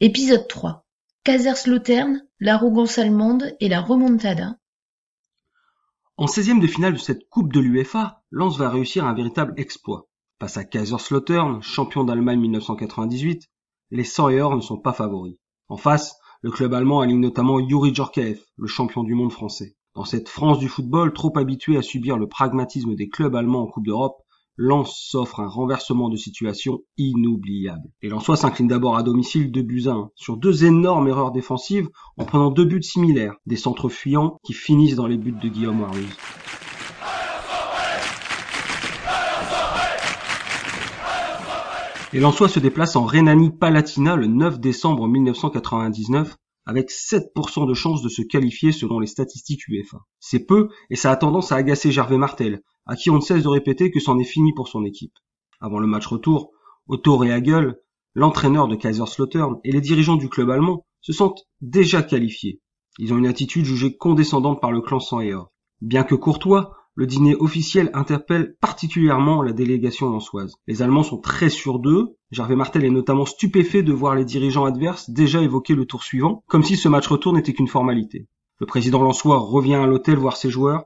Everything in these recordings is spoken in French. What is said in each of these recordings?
Épisode 3 Kaiserslautern, l'arrogance allemande et la remontada. En 16e de finale de cette Coupe de l'UEFA, Lens va réussir un véritable exploit. Face à Kaiserslautern, champion d'Allemagne 1998, les 100 ne sont pas favoris. En face, le club allemand aligne notamment Yuri Djorkaeff, le champion du monde français. Dans cette France du football trop habituée à subir le pragmatisme des clubs allemands en Coupe d'Europe, Lens s'offre un renversement de situation inoubliable. Les Lensois s'inclinent d'abord à domicile de buts sur deux énormes erreurs défensives en prenant deux buts similaires, des centres fuyants qui finissent dans les buts de Guillaume Waruz. Les Lensois se déplacent en Rhénanie-Palatinat le 9 décembre 1999 avec 7% de chances de se qualifier selon les statistiques UEFA. C'est peu et ça a tendance à agacer Gervais Martel, à qui on ne cesse de répéter que c'en est fini pour son équipe. Avant le match retour, Otto Rehagel, l'entraîneur de Kaiserslautern et les dirigeants du club allemand se sentent déjà qualifiés. Ils ont une attitude jugée condescendante par le clan sans Bien que courtois, le dîner officiel interpelle particulièrement la délégation lançoise. Les Allemands sont très sûrs d'eux. Gervais Martel est notamment stupéfait de voir les dirigeants adverses déjà évoquer le tour suivant, comme si ce match retour n'était qu'une formalité. Le président lançois revient à l'hôtel voir ses joueurs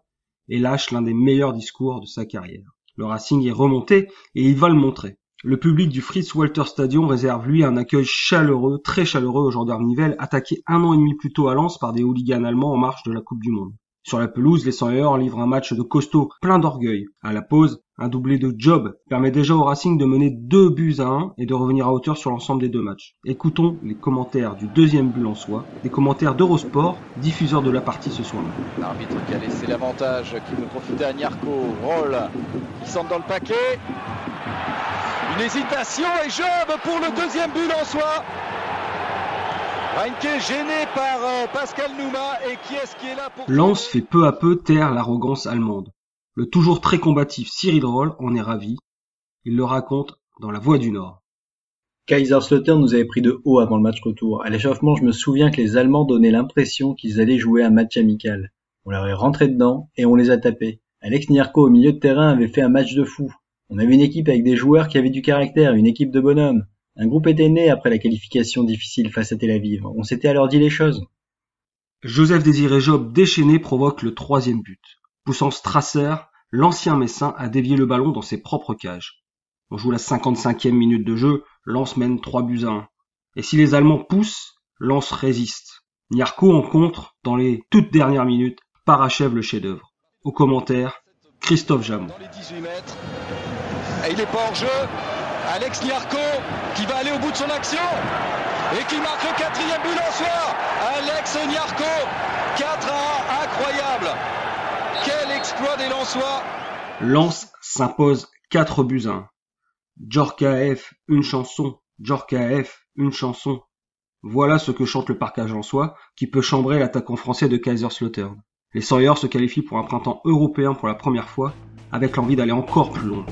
et lâche l'un des meilleurs discours de sa carrière. Le Racing est remonté et il va le montrer. Le public du Fritz Walter Stadium réserve lui un accueil chaleureux, très chaleureux au gendarme Nivelle, attaqué un an et demi plus tôt à Lens par des hooligans allemands en marche de la Coupe du Monde. Sur la pelouse, les 100 livrent un match de costaud, plein d'orgueil. À la pause, un doublé de Job permet déjà au Racing de mener deux buts à un et de revenir à hauteur sur l'ensemble des deux matchs. Écoutons les commentaires du deuxième but en soi, des commentaires d'Eurosport, diffuseur de la partie ce soir. L'arbitre qui a laissé l'avantage, qui veut profiter à Niarco. Roll, il semble dans le paquet. Une hésitation et Job pour le deuxième but en soi gêné par euh, Pascal Nouma et qui est-ce qui est là pour... Lance fait peu à peu taire l'arrogance allemande. Le toujours très combatif Cyril Roll en est ravi. Il le raconte dans La Voix du Nord. Kaiserslautern nous avait pris de haut avant le match retour. À l'échauffement, je me souviens que les Allemands donnaient l'impression qu'ils allaient jouer un match amical. On leur est rentré dedans et on les a tapés. Alex Nierko au milieu de terrain avait fait un match de fou. On avait une équipe avec des joueurs qui avaient du caractère, une équipe de bonhommes. Un groupe était né après la qualification difficile face à Tel Aviv. On s'était alors dit les choses. Joseph Désiré Job déchaîné provoque le troisième but. Poussant Strasser, l'ancien Messin a dévié le ballon dans ses propres cages. On joue la 55e minute de jeu, Lance mène 3 buts à 1. Et si les Allemands poussent, Lance résiste. Niarco en contre, dans les toutes dernières minutes, parachève le chef-d'œuvre. Au commentaire, Christophe Jamon. Et il est pas jeu. Alex Niarco qui va aller au bout de son action et qui marque le quatrième but en soi. Alex Niarco, 4 à 1, incroyable. Quel exploit des s'impose 4 buts à 1. Djorka F, une chanson. Djorka F, une chanson. Voilà ce que chante le parcage soi, qui peut chambrer l'attaquant français de Kaiserslautern. Les Sawyers se qualifient pour un printemps européen pour la première fois, avec l'envie d'aller encore plus loin.